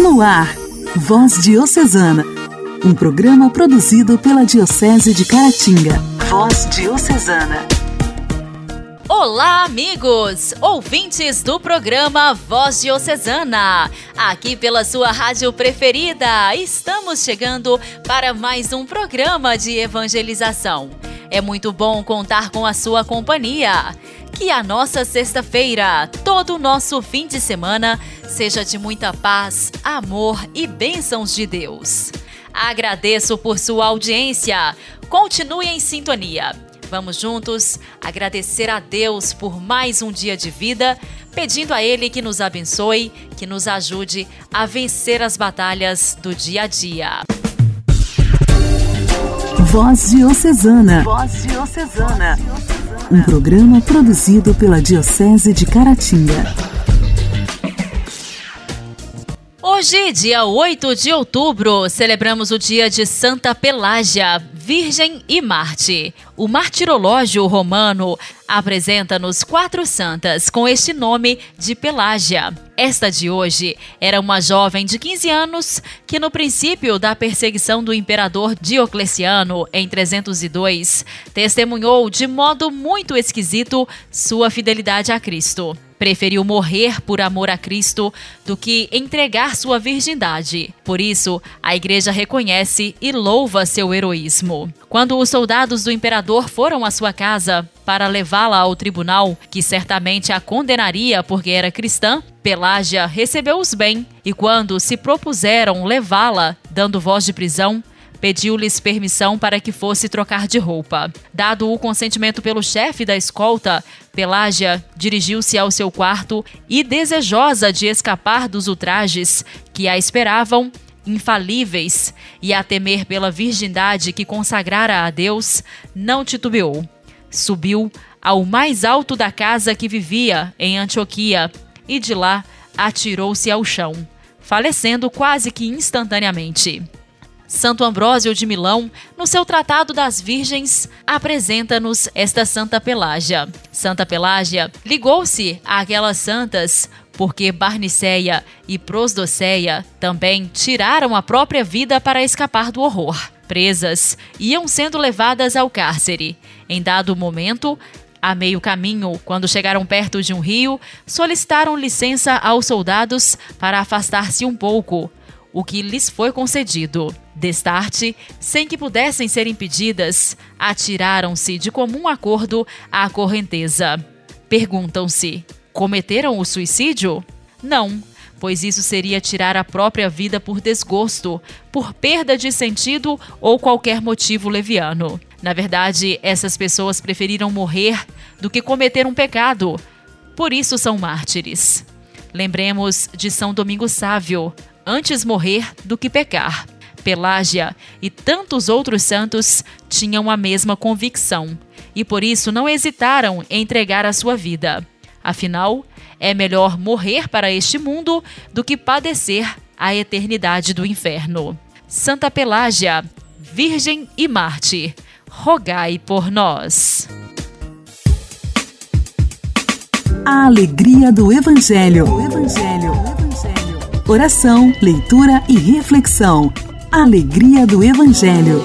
No ar, Voz Diocesana, um programa produzido pela Diocese de Caratinga. Voz Diocesana. Olá, amigos, ouvintes do programa Voz Diocesana. Aqui pela sua rádio preferida, estamos chegando para mais um programa de evangelização. É muito bom contar com a sua companhia. Que a nossa sexta-feira, todo o nosso fim de semana, seja de muita paz, amor e bênçãos de Deus. Agradeço por sua audiência. Continue em sintonia. Vamos juntos agradecer a Deus por mais um dia de vida, pedindo a Ele que nos abençoe, que nos ajude a vencer as batalhas do dia a dia. Voz Diocesana. Voz Diocesana. Um programa produzido pela Diocese de Caratinga. Hoje, dia 8 de outubro, celebramos o dia de Santa Pelágia, Virgem e Marte. O martirológio romano apresenta-nos quatro santas com este nome de Pelágia. Esta de hoje era uma jovem de 15 anos que, no princípio da perseguição do imperador Diocleciano em 302, testemunhou de modo muito esquisito sua fidelidade a Cristo preferiu morrer por amor a Cristo do que entregar sua virgindade. Por isso, a igreja reconhece e louva seu heroísmo. Quando os soldados do imperador foram à sua casa para levá-la ao tribunal, que certamente a condenaria porque era cristã, Pelágia recebeu-os bem e, quando se propuseram levá-la, dando voz de prisão, pediu-lhes permissão para que fosse trocar de roupa. Dado o consentimento pelo chefe da escolta, Pelágia dirigiu-se ao seu quarto e, desejosa de escapar dos ultrajes que a esperavam, infalíveis, e a temer pela virgindade que consagrara a Deus, não titubeou. Subiu ao mais alto da casa que vivia, em Antioquia, e de lá atirou-se ao chão, falecendo quase que instantaneamente. Santo Ambrósio de Milão, no seu Tratado das Virgens, apresenta-nos esta Santa Pelágia. Santa Pelágia ligou-se àquelas santas porque Barniceia e Prosdoceia também tiraram a própria vida para escapar do horror. Presas, iam sendo levadas ao cárcere. Em dado momento, a meio caminho, quando chegaram perto de um rio, solicitaram licença aos soldados para afastar-se um pouco, o que lhes foi concedido. Destarte, sem que pudessem ser impedidas, atiraram-se de comum acordo à correnteza. Perguntam-se: cometeram o suicídio? Não, pois isso seria tirar a própria vida por desgosto, por perda de sentido ou qualquer motivo leviano. Na verdade, essas pessoas preferiram morrer do que cometer um pecado. Por isso são mártires. Lembremos de São Domingo Sávio, antes morrer do que pecar. Pelágia e tantos outros santos tinham a mesma convicção e por isso não hesitaram em entregar a sua vida. Afinal, é melhor morrer para este mundo do que padecer a eternidade do inferno. Santa Pelágia, Virgem e Mártir, rogai por nós. A alegria do Evangelho. O Evangelho. Oração, leitura e reflexão. Alegria do Evangelho.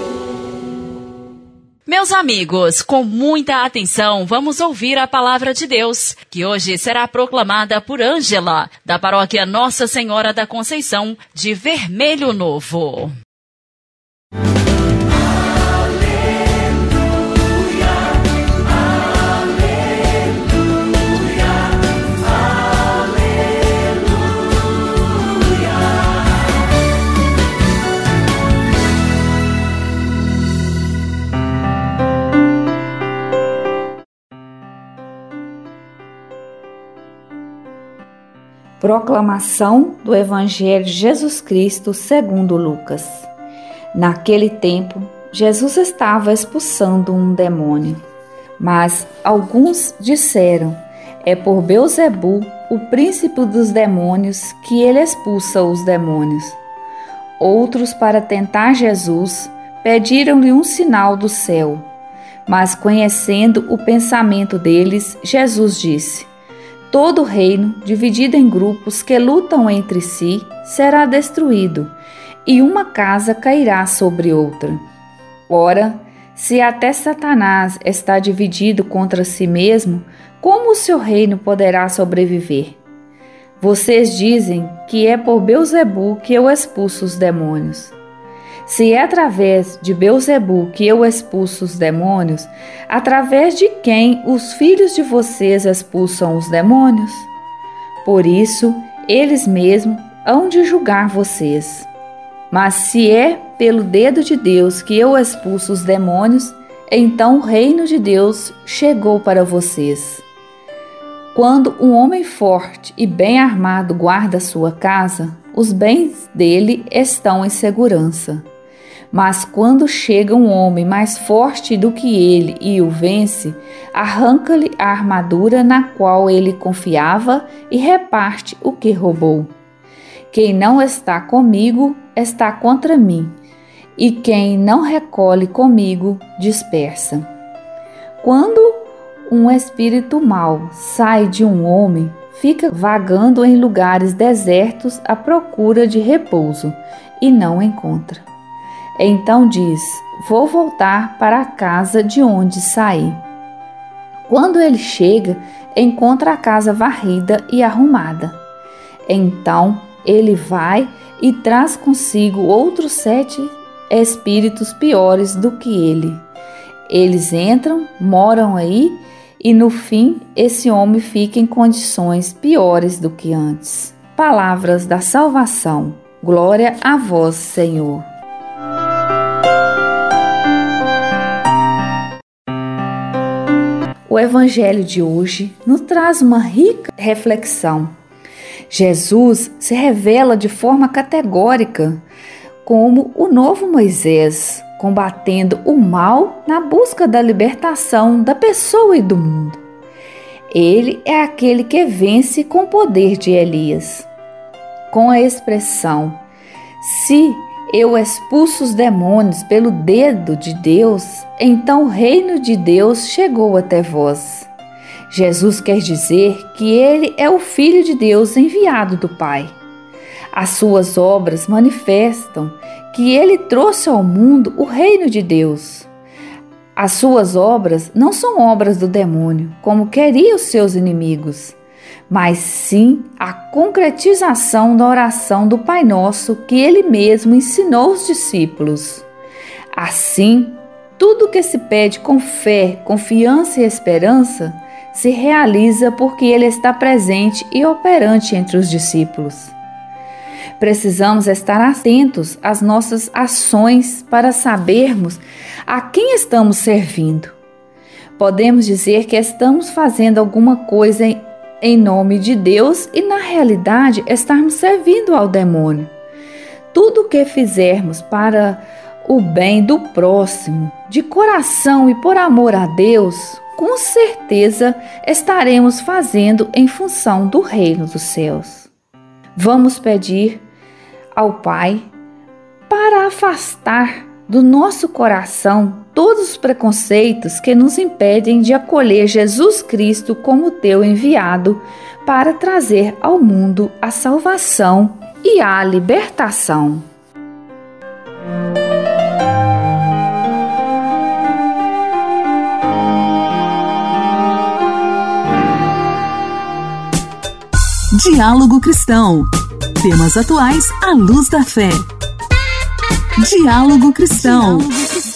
Meus amigos, com muita atenção, vamos ouvir a palavra de Deus, que hoje será proclamada por Ângela, da paróquia Nossa Senhora da Conceição, de Vermelho Novo. Proclamação do Evangelho de Jesus Cristo segundo Lucas. Naquele tempo, Jesus estava expulsando um demônio. Mas alguns disseram: É por Beuzebu, o príncipe dos demônios, que ele expulsa os demônios. Outros, para tentar Jesus, pediram-lhe um sinal do céu. Mas conhecendo o pensamento deles, Jesus disse: todo reino, dividido em grupos que lutam entre si, será destruído, e uma casa cairá sobre outra. Ora, se até Satanás está dividido contra si mesmo, como o seu reino poderá sobreviver? Vocês dizem que é por Beuzebu que eu expulso os demônios. Se é através de Beuzebu que eu expulso os demônios, através de quem os filhos de vocês expulsam os demônios? Por isso, eles mesmos hão de julgar vocês. Mas se é pelo dedo de Deus que eu expulso os demônios, então o reino de Deus chegou para vocês. Quando um homem forte e bem armado guarda sua casa, os bens dele estão em segurança. Mas quando chega um homem mais forte do que ele e o vence, arranca-lhe a armadura na qual ele confiava e reparte o que roubou. Quem não está comigo está contra mim, e quem não recolhe comigo dispersa. Quando um espírito mau sai de um homem, fica vagando em lugares desertos à procura de repouso e não encontra. Então diz: Vou voltar para a casa de onde saí. Quando ele chega, encontra a casa varrida e arrumada. Então ele vai e traz consigo outros sete espíritos piores do que ele. Eles entram, moram aí e no fim esse homem fica em condições piores do que antes. Palavras da salvação. Glória a vós, Senhor. O evangelho de hoje nos traz uma rica reflexão Jesus se revela de forma categórica como o novo Moisés, combatendo o mal na busca da libertação da pessoa e do mundo. Ele é aquele que vence com o poder de Elias. Com a expressão: Se eu expulso os demônios pelo dedo de Deus, então o reino de Deus chegou até vós. Jesus quer dizer que ele é o Filho de Deus enviado do Pai. As suas obras manifestam que ele trouxe ao mundo o reino de Deus. As suas obras não são obras do demônio, como queriam os seus inimigos, mas sim a concretização da oração do Pai Nosso que ele mesmo ensinou aos discípulos. Assim, tudo que se pede com fé, confiança e esperança se realiza porque ele está presente e operante entre os discípulos. Precisamos estar atentos às nossas ações para sabermos a quem estamos servindo. Podemos dizer que estamos fazendo alguma coisa em nome de Deus e, na realidade, estarmos servindo ao demônio. Tudo o que fizermos para o bem do próximo, de coração e por amor a Deus, com certeza estaremos fazendo em função do reino dos céus. Vamos pedir ao Pai para afastar do nosso coração todos os preconceitos que nos impedem de acolher Jesus Cristo como teu enviado para trazer ao mundo a salvação e a libertação. Diálogo Cristão. Temas atuais à luz da fé. Diálogo Cristão. Diálogo Cristão.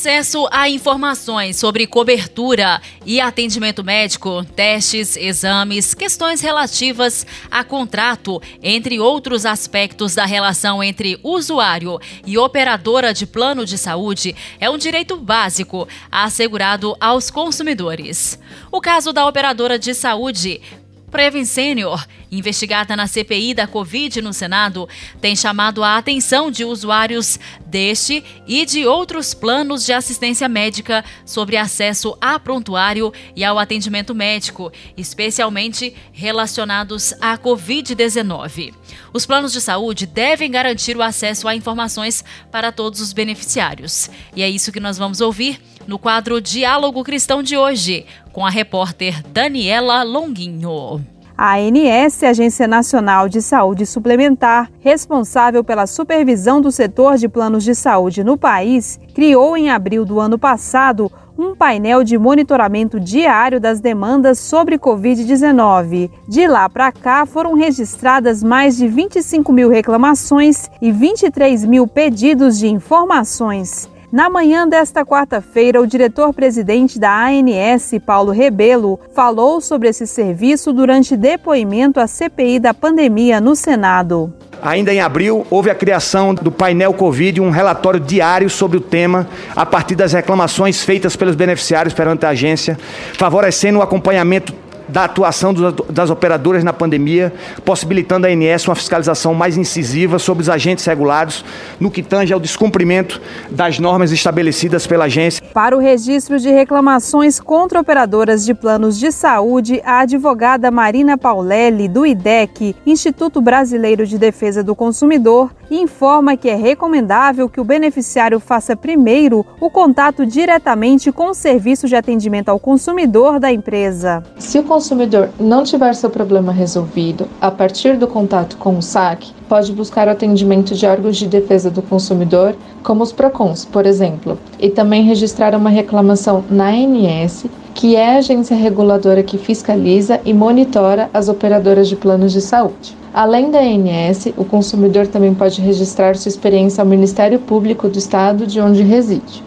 Acesso a informações sobre cobertura e atendimento médico, testes, exames, questões relativas a contrato, entre outros aspectos da relação entre usuário e operadora de plano de saúde, é um direito básico assegurado aos consumidores. O caso da operadora de saúde Previn Senior, investigada na CPI da Covid no Senado, tem chamado a atenção de usuários deste e de outros planos de assistência médica sobre acesso a prontuário e ao atendimento médico, especialmente relacionados à Covid-19. Os planos de saúde devem garantir o acesso a informações para todos os beneficiários. E é isso que nós vamos ouvir no quadro Diálogo Cristão de hoje, com a repórter Daniela Longuinho. A ANS, Agência Nacional de Saúde Suplementar, responsável pela supervisão do setor de planos de saúde no país, criou em abril do ano passado um painel de monitoramento diário das demandas sobre Covid-19. De lá para cá, foram registradas mais de 25 mil reclamações e 23 mil pedidos de informações. Na manhã desta quarta-feira, o diretor-presidente da ANS, Paulo Rebelo, falou sobre esse serviço durante depoimento à CPI da pandemia no Senado. Ainda em abril, houve a criação do painel Covid, um relatório diário sobre o tema, a partir das reclamações feitas pelos beneficiários perante a agência, favorecendo o acompanhamento da atuação das operadoras na pandemia, possibilitando à ANS uma fiscalização mais incisiva sobre os agentes regulados no que tange ao descumprimento das normas estabelecidas pela agência. Para o registro de reclamações contra operadoras de planos de saúde, a advogada Marina Paulelli, do IDEC, Instituto Brasileiro de Defesa do Consumidor, informa que é recomendável que o beneficiário faça primeiro o contato diretamente com o serviço de atendimento ao consumidor da empresa. Se o consumidor não tiver seu problema resolvido a partir do contato com o SAC, pode buscar o atendimento de órgãos de defesa do consumidor, como os PROCONs, por exemplo, e também registrar uma reclamação na ANS, que é a agência reguladora que fiscaliza e monitora as operadoras de planos de saúde. Além da ANS, o consumidor também pode registrar sua experiência ao Ministério Público do Estado de onde reside.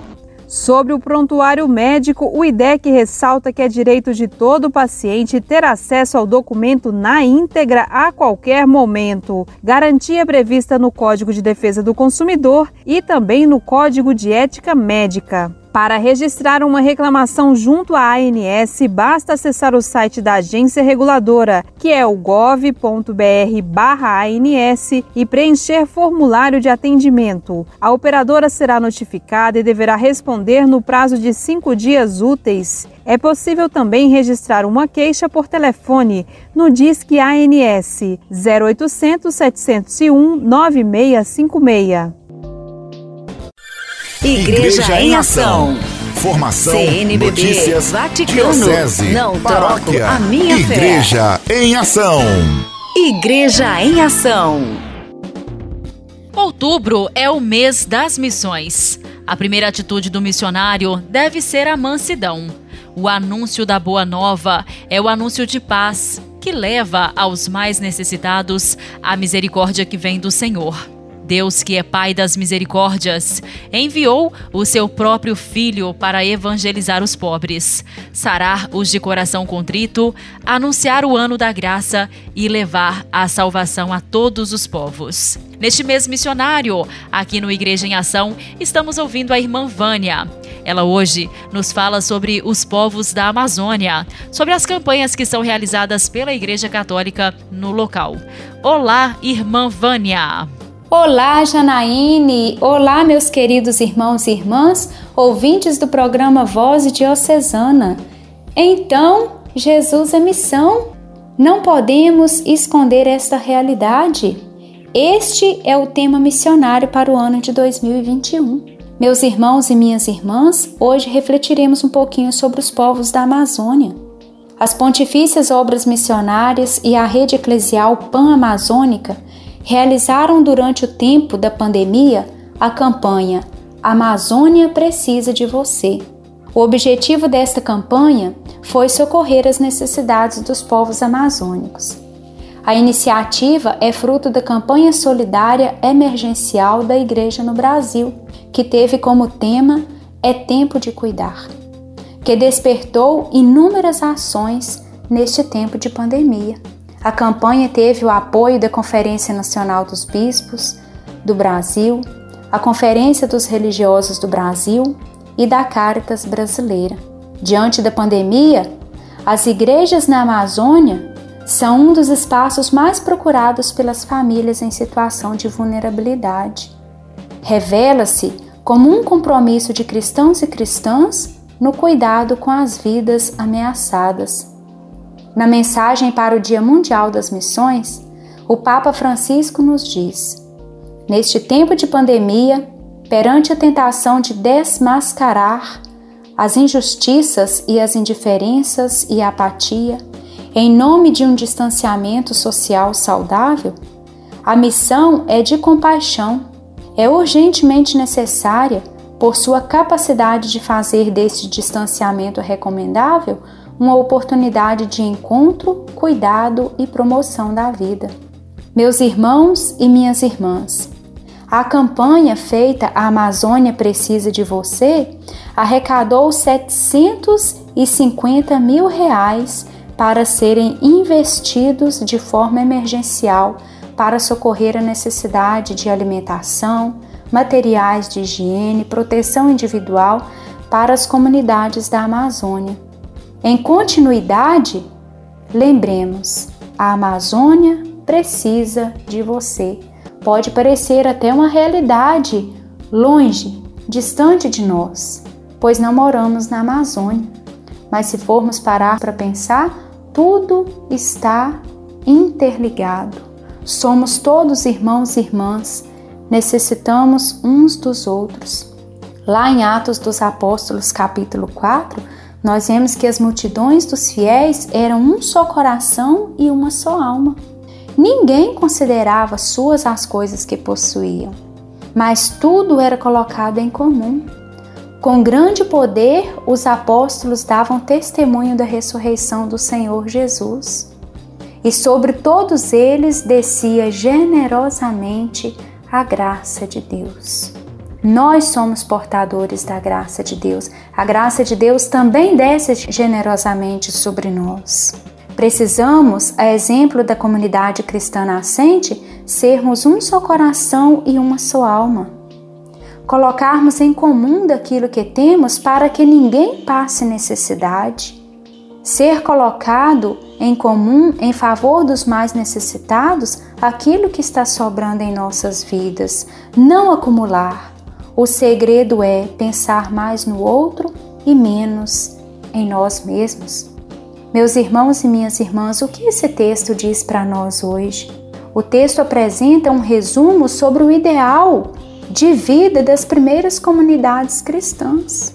Sobre o prontuário médico, o IDEC ressalta que é direito de todo paciente ter acesso ao documento na íntegra a qualquer momento. Garantia prevista no Código de Defesa do Consumidor e também no Código de Ética Médica. Para registrar uma reclamação junto à ANS, basta acessar o site da agência reguladora, que é o gov.br/ANS, e preencher formulário de atendimento. A operadora será notificada e deverá responder no prazo de cinco dias úteis. É possível também registrar uma queixa por telefone no Disque ANS 0800 701 9656. Igreja, Igreja em Ação. Formação, CNBB, notícias, Vaticano, diocese, não paróquia, a minha Igreja fé. em Ação. Igreja em Ação. Outubro é o mês das missões. A primeira atitude do missionário deve ser a mansidão. O anúncio da boa nova é o anúncio de paz que leva aos mais necessitados a misericórdia que vem do Senhor. Deus, que é Pai das misericórdias, enviou o seu próprio Filho para evangelizar os pobres, sarar os de coração contrito, anunciar o ano da graça e levar a salvação a todos os povos. Neste mês missionário, aqui no Igreja em Ação, estamos ouvindo a irmã Vânia. Ela hoje nos fala sobre os povos da Amazônia, sobre as campanhas que são realizadas pela Igreja Católica no local. Olá, irmã Vânia! Olá, Janaíne! Olá, meus queridos irmãos e irmãs, ouvintes do programa Voz Diocesana. Então, Jesus é missão. Não podemos esconder esta realidade. Este é o tema missionário para o ano de 2021. Meus irmãos e minhas irmãs, hoje refletiremos um pouquinho sobre os povos da Amazônia. As pontifícias obras missionárias e a rede eclesial pan-amazônica realizaram durante o tempo da pandemia a campanha Amazônia Precisa de Você. O objetivo desta campanha foi socorrer as necessidades dos povos amazônicos. A iniciativa é fruto da campanha solidária emergencial da Igreja no Brasil, que teve como tema É Tempo de Cuidar, que despertou inúmeras ações neste tempo de pandemia. A campanha teve o apoio da Conferência Nacional dos Bispos do Brasil, a Conferência dos Religiosos do Brasil e da Caritas Brasileira. Diante da pandemia, as igrejas na Amazônia são um dos espaços mais procurados pelas famílias em situação de vulnerabilidade. Revela-se como um compromisso de cristãos e cristãs no cuidado com as vidas ameaçadas. Na mensagem para o Dia Mundial das Missões, o Papa Francisco nos diz: Neste tempo de pandemia, perante a tentação de desmascarar as injustiças e as indiferenças e a apatia, em nome de um distanciamento social saudável, a missão é de compaixão, é urgentemente necessária por sua capacidade de fazer deste distanciamento recomendável uma oportunidade de encontro, cuidado e promoção da vida. Meus irmãos e minhas irmãs, a campanha feita A Amazônia Precisa de Você arrecadou 750 mil reais para serem investidos de forma emergencial para socorrer a necessidade de alimentação, materiais de higiene, proteção individual para as comunidades da Amazônia. Em continuidade, lembremos: a Amazônia precisa de você. Pode parecer até uma realidade longe, distante de nós, pois não moramos na Amazônia. Mas se formos parar para pensar, tudo está interligado. Somos todos irmãos e irmãs, necessitamos uns dos outros. Lá em Atos dos Apóstolos, capítulo 4, nós vemos que as multidões dos fiéis eram um só coração e uma só alma. Ninguém considerava suas as coisas que possuíam, mas tudo era colocado em comum. Com grande poder, os apóstolos davam testemunho da ressurreição do Senhor Jesus. E sobre todos eles descia generosamente a graça de Deus. Nós somos portadores da graça de Deus. A graça de Deus também desce generosamente sobre nós. Precisamos, a exemplo da comunidade cristã nascente, sermos um só coração e uma só alma colocarmos em comum daquilo que temos para que ninguém passe necessidade, ser colocado em comum em favor dos mais necessitados aquilo que está sobrando em nossas vidas, não acumular. O segredo é pensar mais no outro e menos em nós mesmos. Meus irmãos e minhas irmãs, o que esse texto diz para nós hoje? O texto apresenta um resumo sobre o ideal de vida das primeiras comunidades cristãs,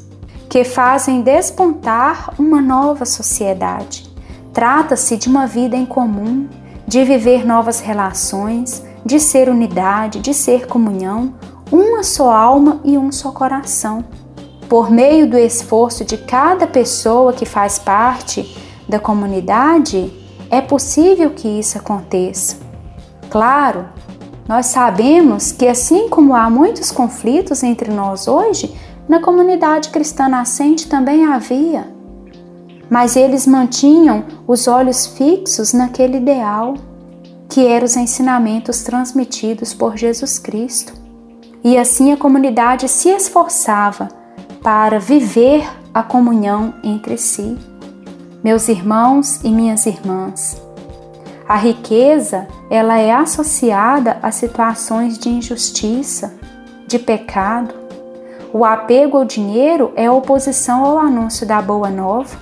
que fazem despontar uma nova sociedade. Trata-se de uma vida em comum, de viver novas relações, de ser unidade, de ser comunhão, uma só alma e um só coração. Por meio do esforço de cada pessoa que faz parte da comunidade, é possível que isso aconteça. Claro, nós sabemos que, assim como há muitos conflitos entre nós hoje, na comunidade cristã nascente também havia. Mas eles mantinham os olhos fixos naquele ideal, que eram os ensinamentos transmitidos por Jesus Cristo. E assim a comunidade se esforçava para viver a comunhão entre si. Meus irmãos e minhas irmãs, a riqueza, ela é associada a situações de injustiça, de pecado. O apego ao dinheiro é oposição ao anúncio da boa nova.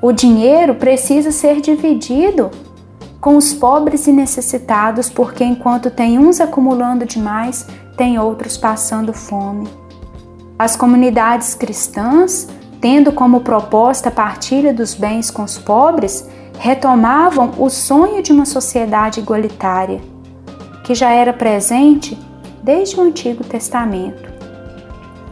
O dinheiro precisa ser dividido com os pobres e necessitados, porque enquanto tem uns acumulando demais, tem outros passando fome. As comunidades cristãs, tendo como proposta a partilha dos bens com os pobres, retomavam o sonho de uma sociedade igualitária, que já era presente desde o Antigo Testamento.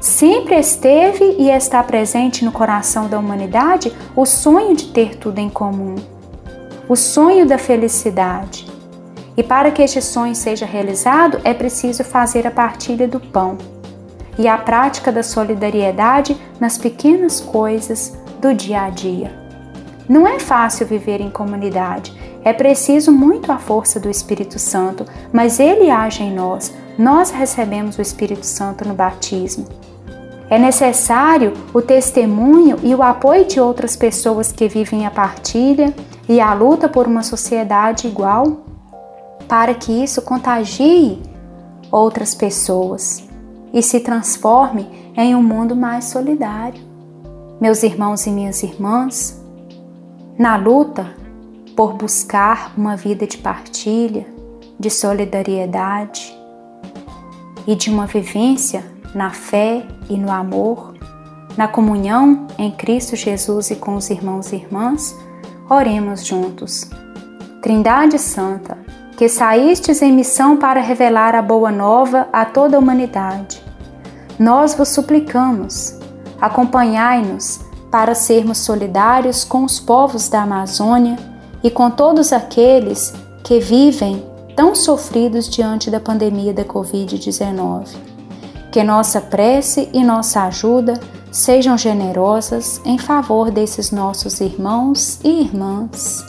Sempre esteve e está presente no coração da humanidade o sonho de ter tudo em comum, o sonho da felicidade. E para que este sonho seja realizado, é preciso fazer a partilha do pão e a prática da solidariedade nas pequenas coisas do dia a dia. Não é fácil viver em comunidade. É preciso muito a força do Espírito Santo, mas ele age em nós. Nós recebemos o Espírito Santo no batismo. É necessário o testemunho e o apoio de outras pessoas que vivem a partilha, e a luta por uma sociedade igual, para que isso contagie outras pessoas e se transforme em um mundo mais solidário. Meus irmãos e minhas irmãs, na luta por buscar uma vida de partilha, de solidariedade e de uma vivência na fé e no amor, na comunhão em Cristo Jesus e com os irmãos e irmãs, oremos juntos. Trindade Santa, que saístes em missão para revelar a boa nova a toda a humanidade, nós vos suplicamos, acompanhai-nos para sermos solidários com os povos da Amazônia e com todos aqueles que vivem tão sofridos diante da pandemia da Covid-19. Que nossa prece e nossa ajuda sejam generosas em favor desses nossos irmãos e irmãs.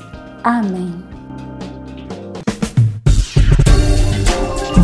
Amém.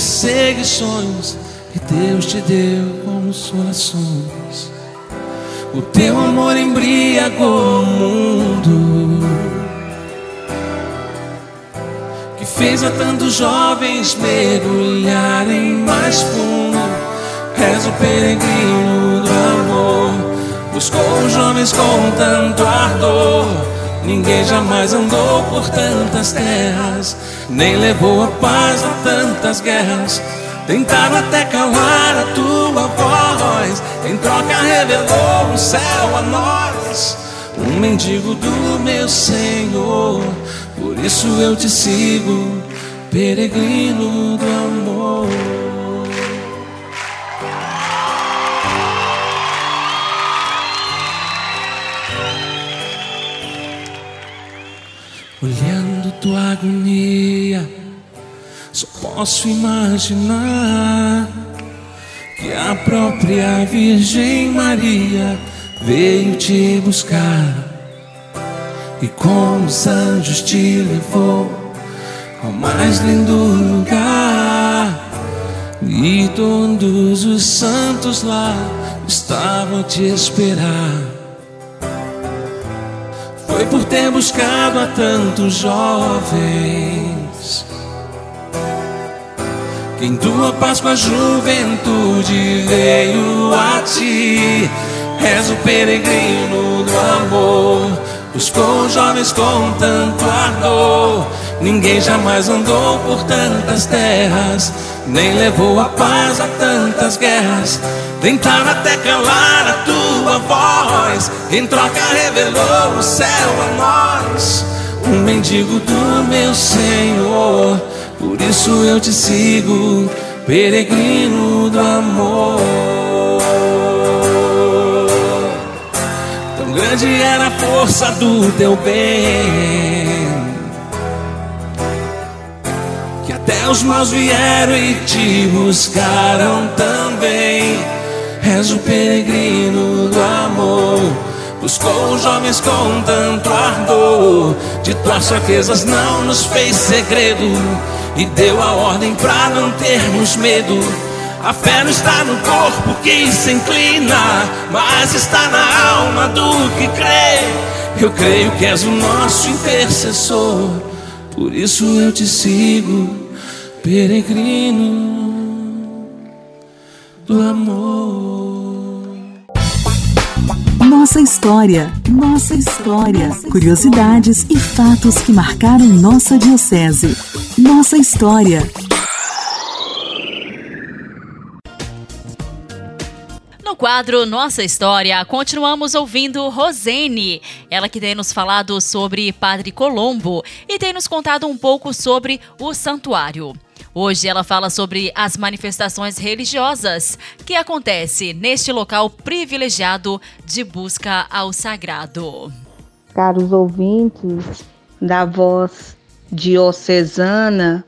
Perseguições e Deus te deu consolações. O teu amor embriagou o mundo, que fez a tantos jovens mergulharem mais fundo És o peregrino do amor. Buscou os jovens com tanto ardor. Ninguém jamais andou por tantas terras, nem levou a paz a tantas guerras. Tentaram até calar a tua voz. Em troca revelou o céu a nós. Um mendigo do meu Senhor. Por isso eu te sigo, peregrino do amor. Olhando tua agonia, só posso imaginar que a própria Virgem Maria veio te buscar e com os anjos te levou ao mais lindo lugar. E todos os santos lá estavam te esperar. Por ter buscado a tantos jovens que em tua Páscoa a juventude veio a ti. És o peregrino do amor, buscou jovens com tanto ardor. Ninguém jamais andou por tantas terras, nem levou a paz a tantas guerras. Tentaram até calar a tua voz, em troca revelou o céu a nós. Um mendigo do meu Senhor, por isso eu te sigo, peregrino do amor. Tão grande era a força do teu bem, que até os maus vieram e te buscaram também. És o peregrino do amor. Buscou os jovens com tanto ardor. De tuas fraquezas não nos fez segredo. E deu a ordem para não termos medo. A fé não está no corpo que se inclina, mas está na alma do que crê. Eu creio que és o nosso intercessor, por isso eu te sigo, peregrino do amor. Nossa história, nossa história, curiosidades e fatos que marcaram nossa diocese. Nossa história. quadro Nossa História, continuamos ouvindo Rosene, ela que tem nos falado sobre Padre Colombo e tem nos contado um pouco sobre o santuário. Hoje ela fala sobre as manifestações religiosas que acontece neste local privilegiado de busca ao sagrado. Caros ouvintes da voz diocesana,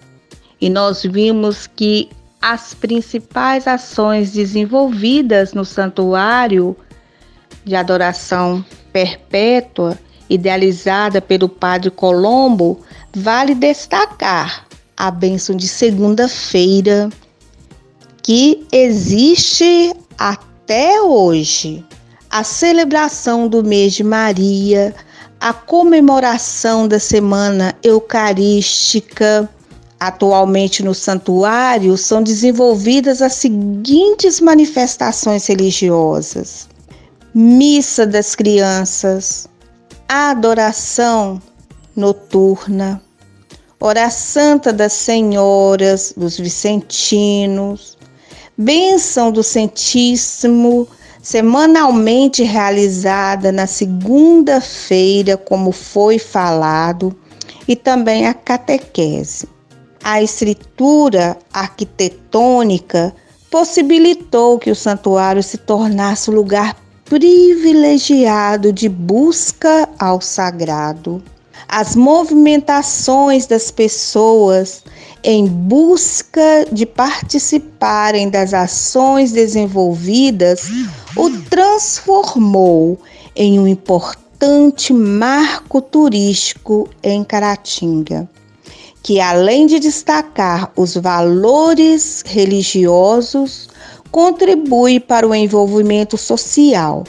e nós vimos que as principais ações desenvolvidas no santuário de adoração perpétua, idealizada pelo Padre Colombo, vale destacar a bênção de segunda-feira, que existe até hoje. A celebração do mês de Maria, a comemoração da semana eucarística, Atualmente no santuário são desenvolvidas as seguintes manifestações religiosas: missa das crianças, adoração noturna, hora santa das senhoras, dos vicentinos, bênção do Santíssimo, semanalmente realizada na segunda-feira, como foi falado, e também a catequese. A estrutura arquitetônica possibilitou que o santuário se tornasse um lugar privilegiado de busca ao sagrado. As movimentações das pessoas em busca de participarem das ações desenvolvidas o transformou em um importante marco turístico em Caratinga que, além de destacar os valores religiosos, contribui para o envolvimento social.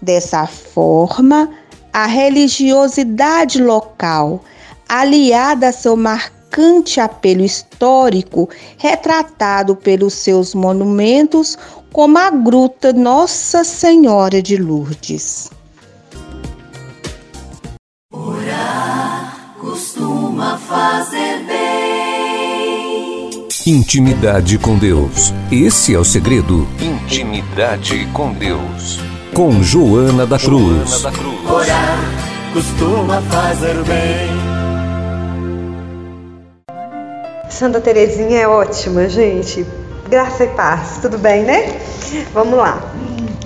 Dessa forma, a religiosidade local, aliada a seu marcante apelo histórico, retratado pelos seus monumentos, como a Gruta Nossa Senhora de Lourdes. Orar costuma fazer bem. Intimidade com Deus. Esse é o segredo. Intimidade com Deus. Com Joana da Cruz. Orar costuma fazer bem. Santa Terezinha é ótima, gente. Graça e paz, tudo bem, né? Vamos lá.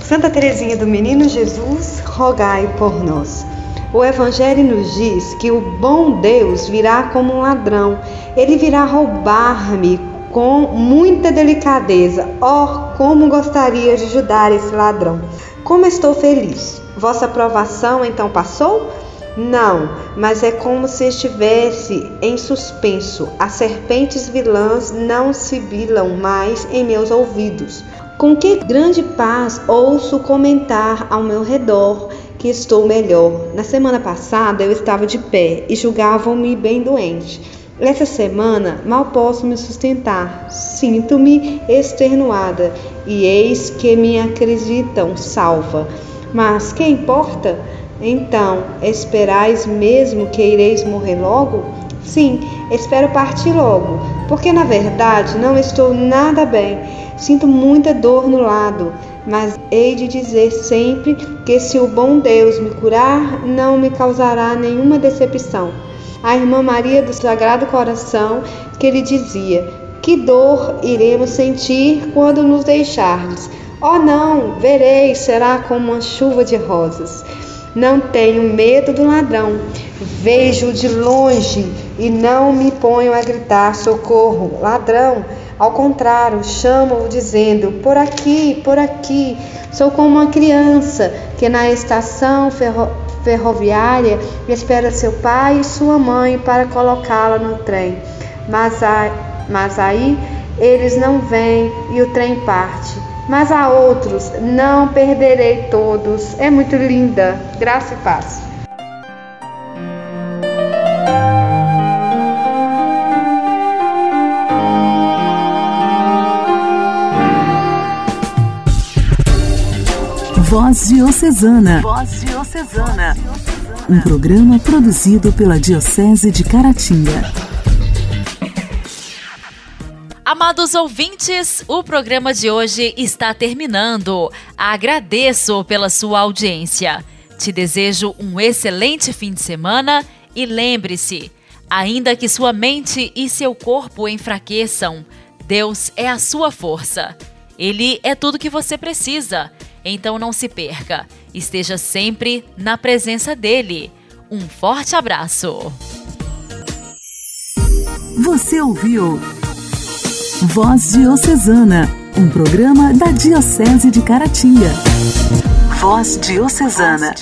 Santa Terezinha do Menino Jesus, rogai por nós. O Evangelho nos diz que o bom Deus virá como um ladrão. Ele virá roubar-me com muita delicadeza. Oh, como gostaria de ajudar esse ladrão! Como estou feliz! Vossa aprovação então passou? Não, mas é como se estivesse em suspenso. As serpentes vilãs não sibilam mais em meus ouvidos. Com que grande paz ouço comentar ao meu redor que estou melhor. Na semana passada eu estava de pé e julgavam-me bem doente. Essa semana mal posso me sustentar, sinto-me extenuada e eis que me acreditam salva. Mas que importa? Então, esperais mesmo que ireis morrer logo? Sim, espero partir logo, porque na verdade não estou nada bem. Sinto muita dor no lado mas hei de dizer sempre que se o bom Deus me curar, não me causará nenhuma decepção. A irmã Maria do Sagrado Coração que lhe dizia: Que dor iremos sentir quando nos deixardes? Oh não, vereis, será como uma chuva de rosas. Não tenho medo do ladrão, vejo de longe e não me ponho a gritar: socorro, ladrão. Ao contrário, chamo-o dizendo: Por aqui, por aqui. Sou como uma criança que na estação ferro ferroviária espera seu pai e sua mãe para colocá-la no trem. Mas, a, mas aí eles não vêm e o trem parte. Mas a outros não perderei todos. É muito linda. Graça e paz. Voz Diocesana. Voz Diocesana. Um programa produzido pela Diocese de Caratinga. Amados ouvintes, o programa de hoje está terminando. Agradeço pela sua audiência. Te desejo um excelente fim de semana e lembre-se, ainda que sua mente e seu corpo enfraqueçam, Deus é a sua força. Ele é tudo que você precisa. Então não se perca. Esteja sempre na presença dele. Um forte abraço. Você ouviu Voz Diocesana, um programa da Diocese de Caratinga. Voz Diocesana.